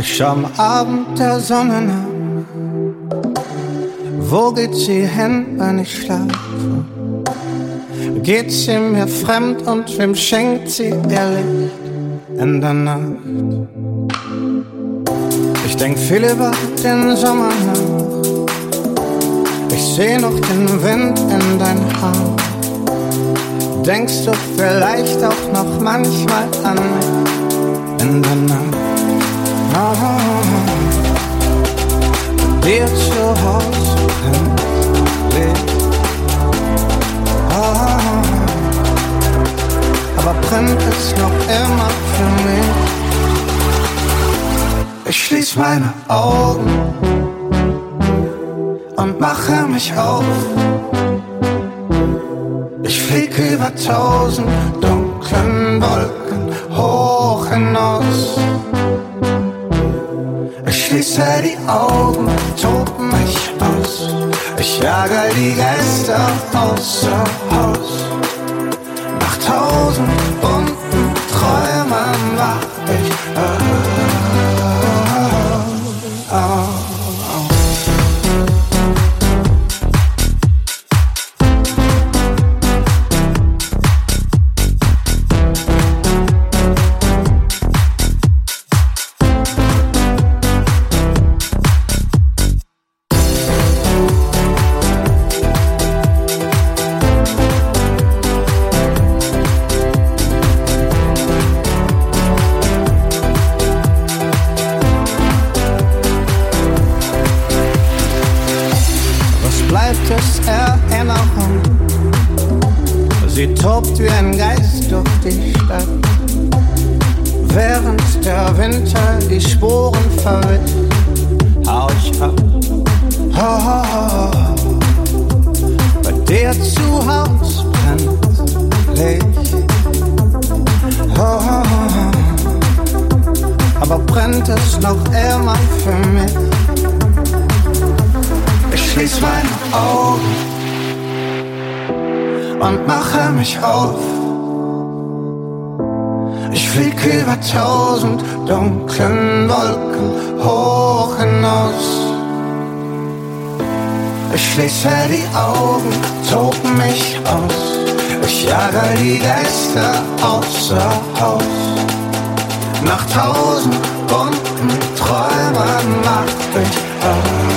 Ich schau am Abend der Sonne nach. Wo geht sie hin, wenn ich schlafe? Geht sie mir fremd und wem schenkt sie ihr Licht in der Nacht? Ich denk viel über den Sommer nach. Ich seh noch den Wind in dein Haar. Denkst du vielleicht auch noch manchmal an mich in der Nacht? Dir zu Hause liegt. aber brennt es noch immer für mich? Ich schließ meine Augen und mache mich auf. Ich flieg über tausend dunklen Wolken hoch hinaus schließe die Augen, tob mich aus. Ich jage die Geister außer Haus. Nach tausend Sie tobt wie ein Geist durch die Stadt, während der Winter die Sporen verritt. Hau ich ab, ho, ho, ho, bei dir zu Haus brennt Licht. Ho, ho, ho, aber brennt es noch immer für mich? Ich schließ meine Augen und mache mich auf. Ich flieg über tausend dunklen Wolken hoch hinaus. Ich schließe die Augen, tob mich aus. Ich jage die Geister außer Haus. Nach tausend bunten Träumen mach ich auf.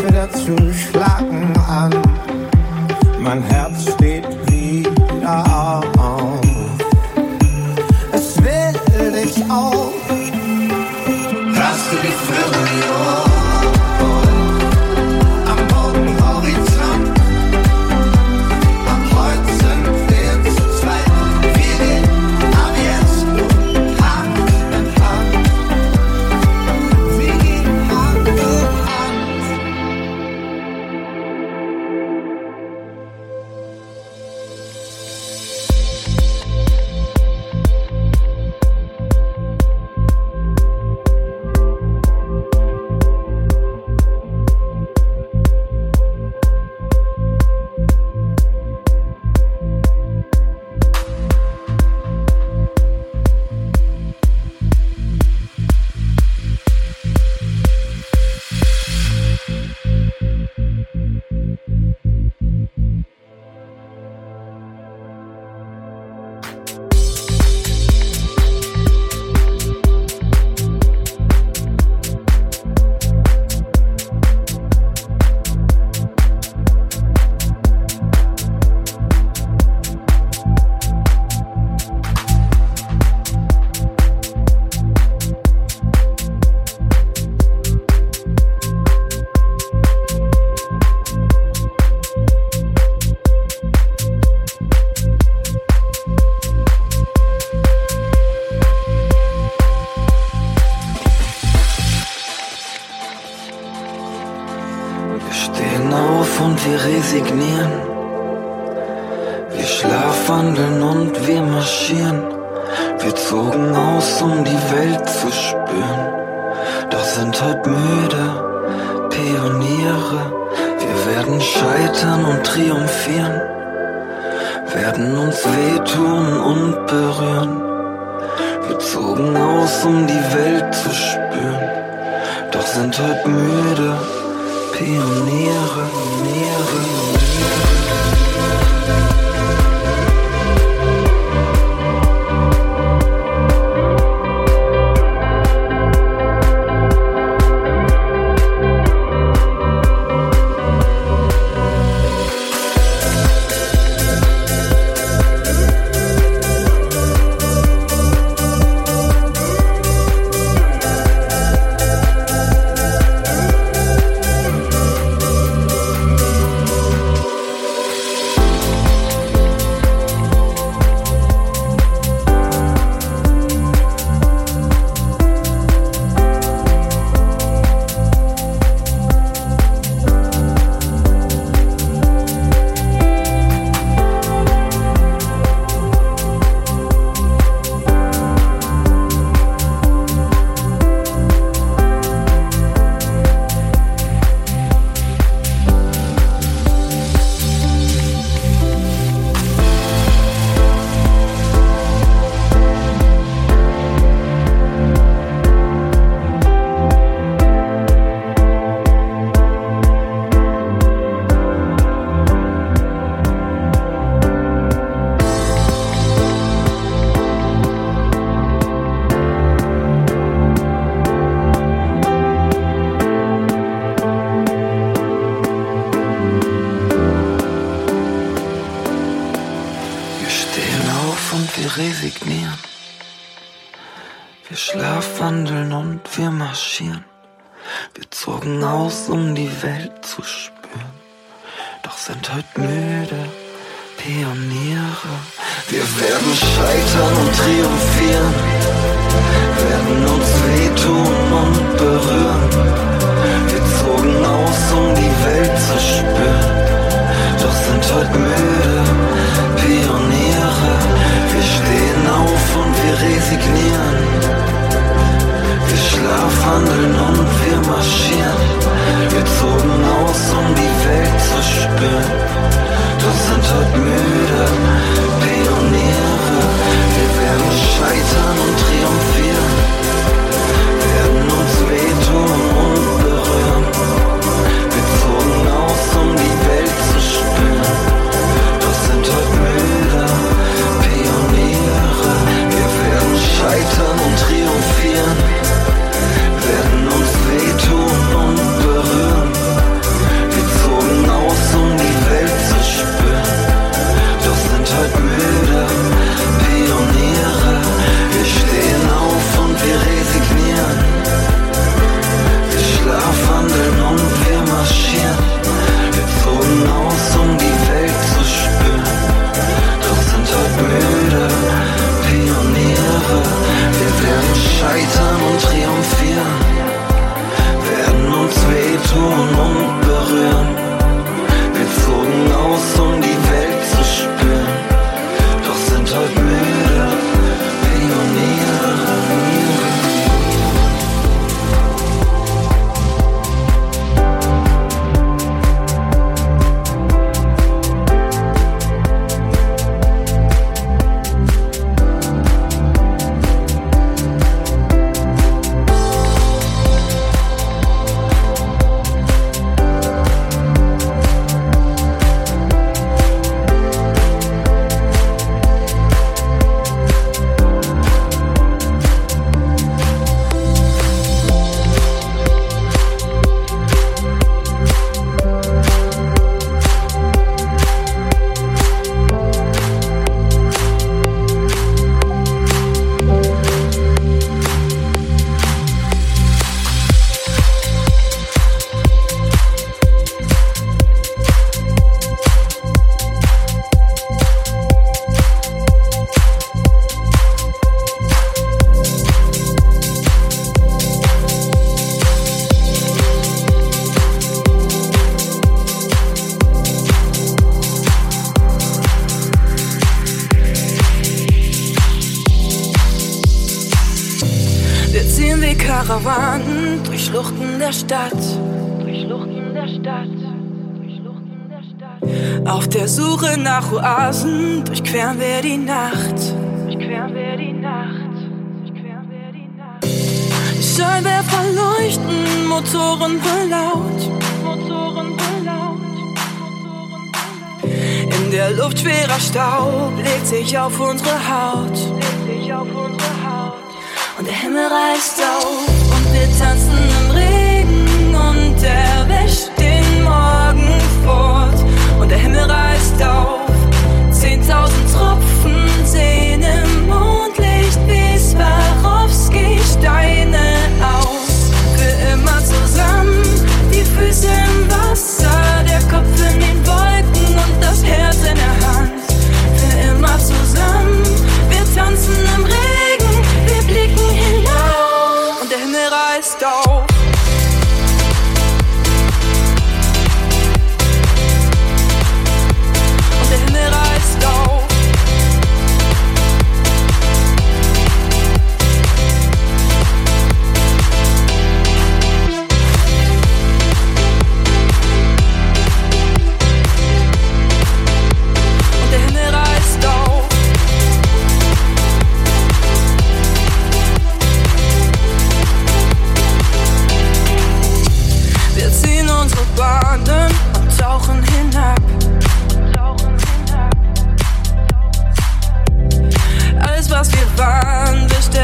for that truth Wir stehen auf und wir resignieren. Wir schlafwandeln und wir marschieren. Wir zogen aus, um die Welt zu spüren. Doch sind halb müde Pioniere. Wir werden scheitern und triumphieren. Werden uns wehtun und berühren. Wir zogen aus, um die Welt zu spüren. Doch sind halb müde. Pioniere, Pioniere, Pioniere. um universo. Scheinwerfer leuchten, Motoren laut. In der Luft schwerer Staub legt sich auf unsere Haut. Und der Himmel reißt auf und wir tanzen im Regen und erwischt den Morgen fort. Und der Himmel reißt auf, zehntausend Tropfen sehen im Mondlicht wie Swarovski Steine.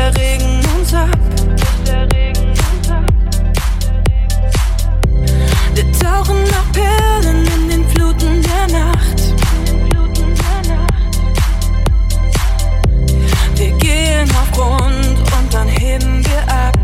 der Regen uns ab. Wir tauchen nach Perlen in den Fluten der Nacht. Wir gehen auf Grund und dann heben wir ab.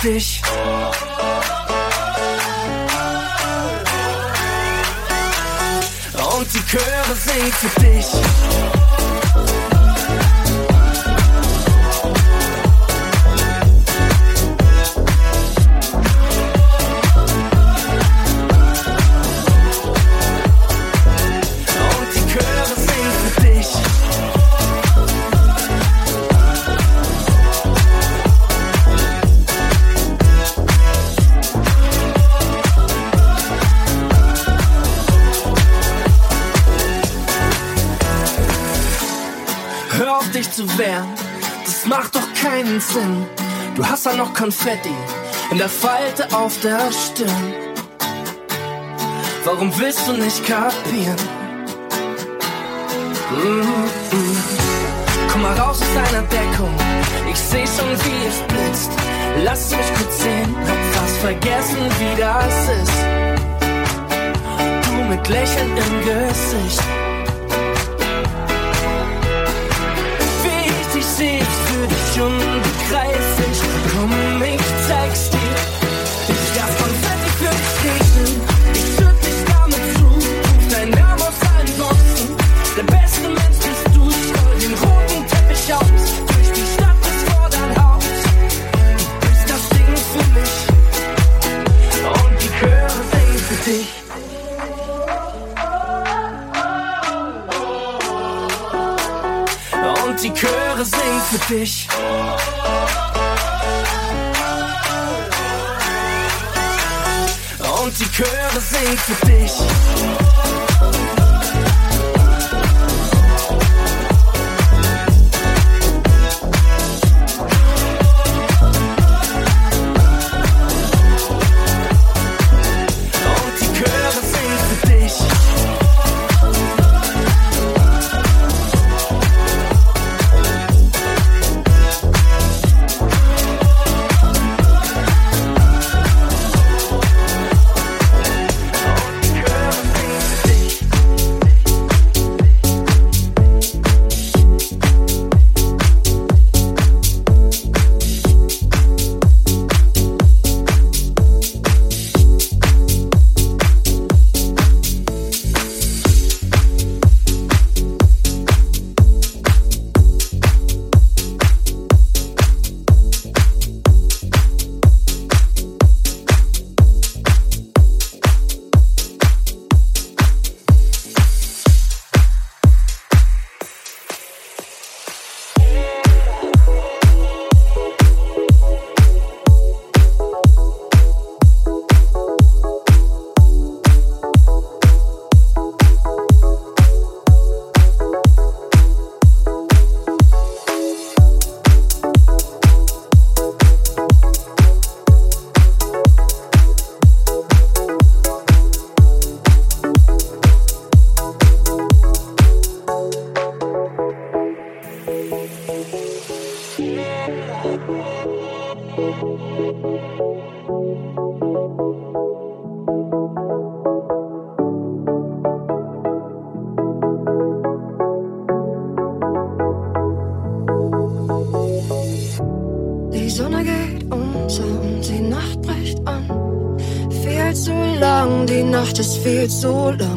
Fish. Konfetti in der Falte auf der Stirn. Warum willst du nicht kapieren? Mm -mm. Komm mal raus aus deiner Deckung, ich seh schon wie es blitzt. Lass mich kurz sehen, hab fast vergessen, wie das ist. Du mit Lächeln im Gesicht. Wie ich dich seh, ich für dich unbegreiflich. für dich. Und die Chöre singen. Nacht ist viel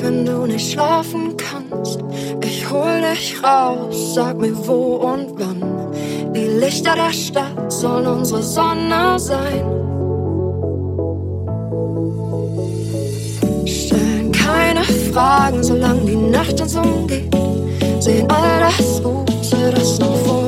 wenn du nicht schlafen kannst. Ich hol dich raus, sag mir wo und wann. Die Lichter der Stadt sollen unsere Sonne sein. Stellen keine Fragen, solange die Nacht uns umgeht. Sehen all das Gute, das noch vor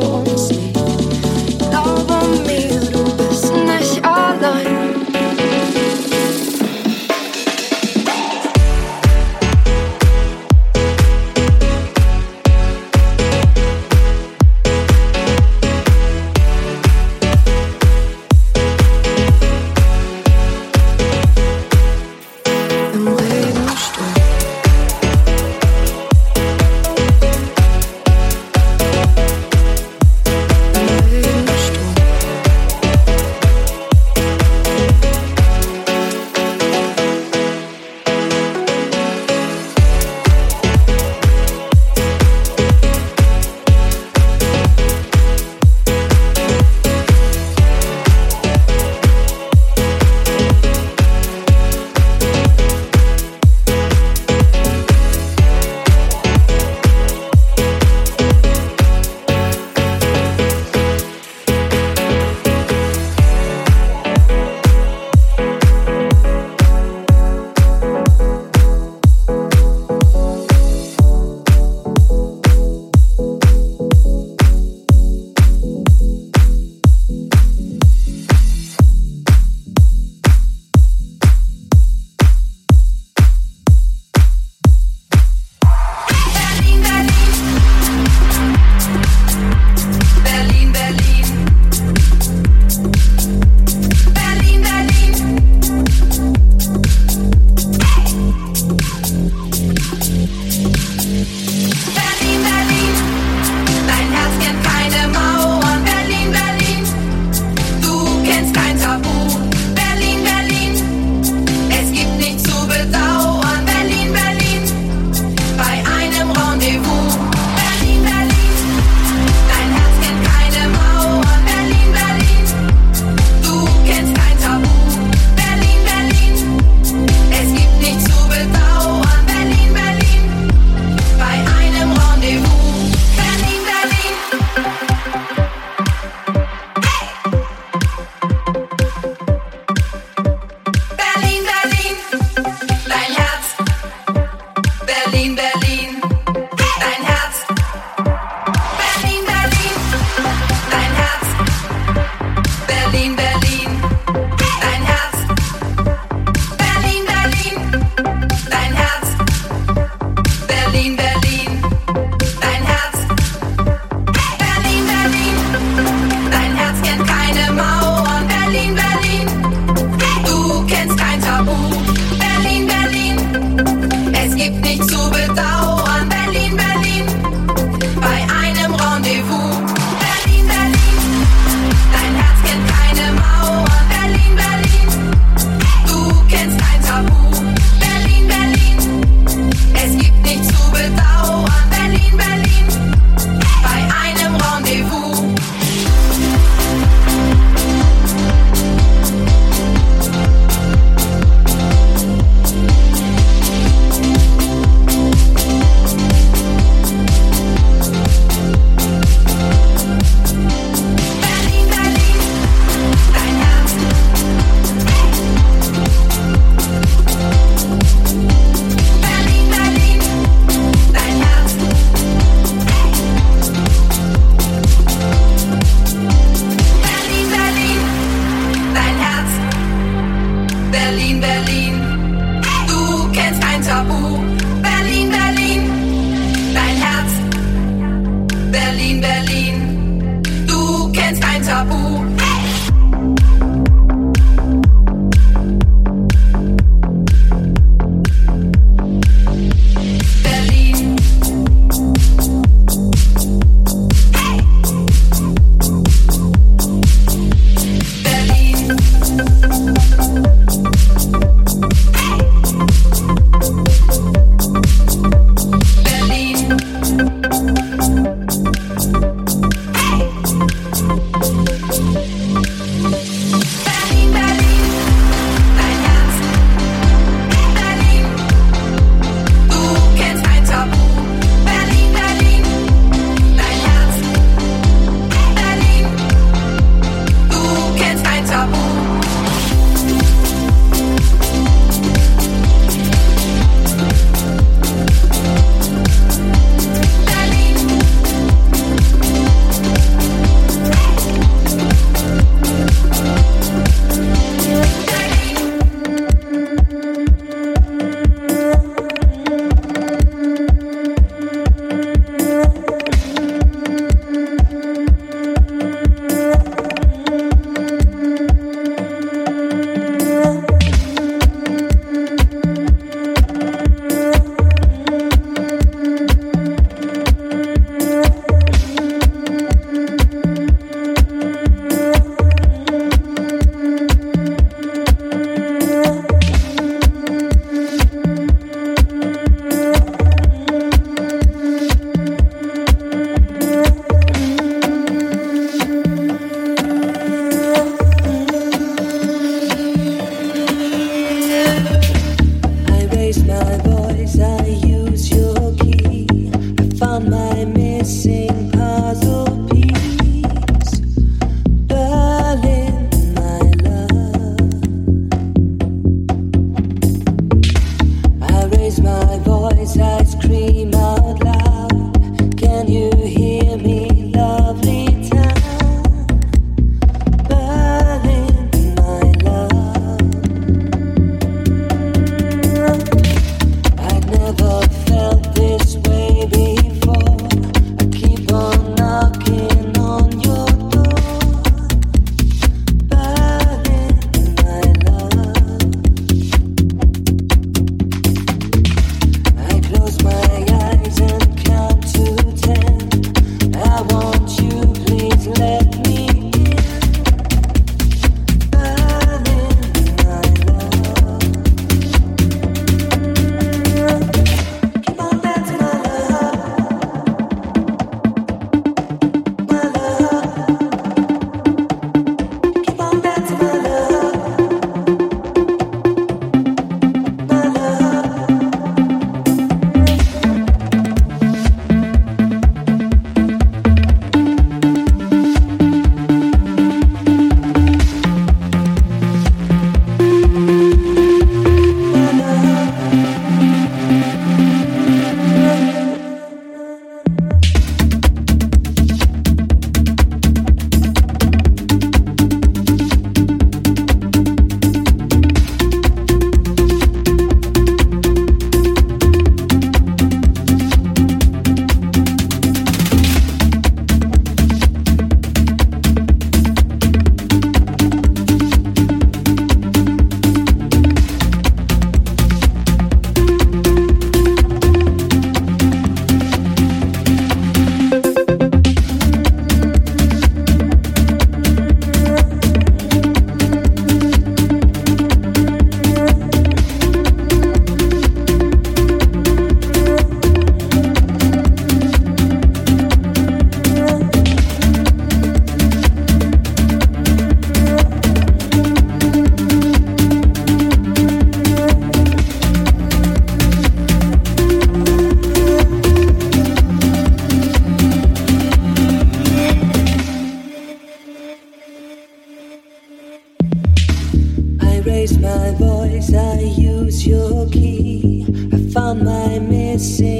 my missing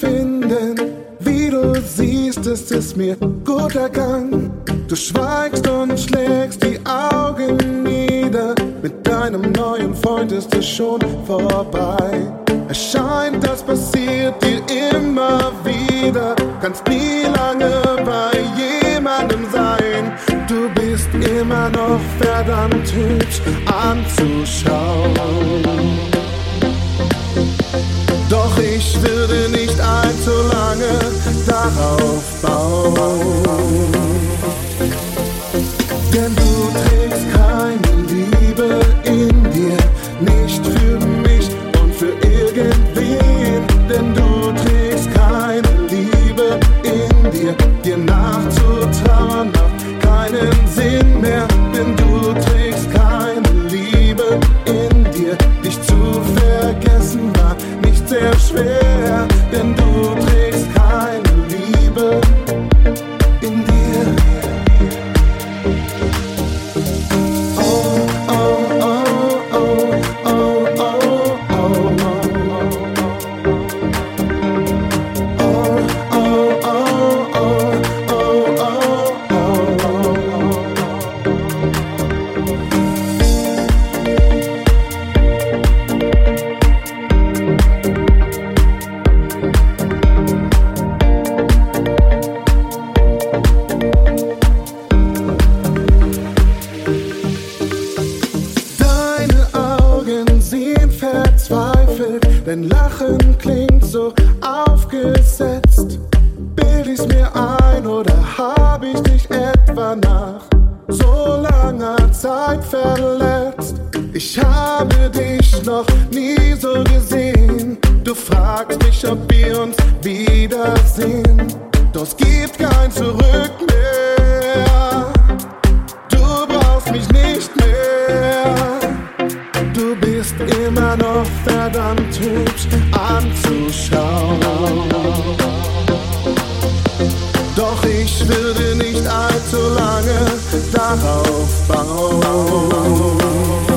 Befinden. Wie du siehst, ist es mir gut ergangen. Du schweigst und schlägst die Augen nieder. Mit deinem neuen Freund ist es schon vorbei. Es scheint, das passiert dir immer wieder. Kannst nie lange bei jemandem sein. Du bist immer noch verdammt hübsch anzuschauen. Ich würde nicht allzu lange darauf bauen. Denn mir ein oder hab ich dich etwa nach so langer Zeit verletzt? Ich habe dich noch nie so gesehen. Du fragst mich, ob wir uns wiedersehen. Doch es gibt kein Zurück mehr. Du brauchst mich nicht mehr. Du bist immer noch verdammt hübsch anzuschauen. Doch ich würde nicht allzu lange darauf bauen.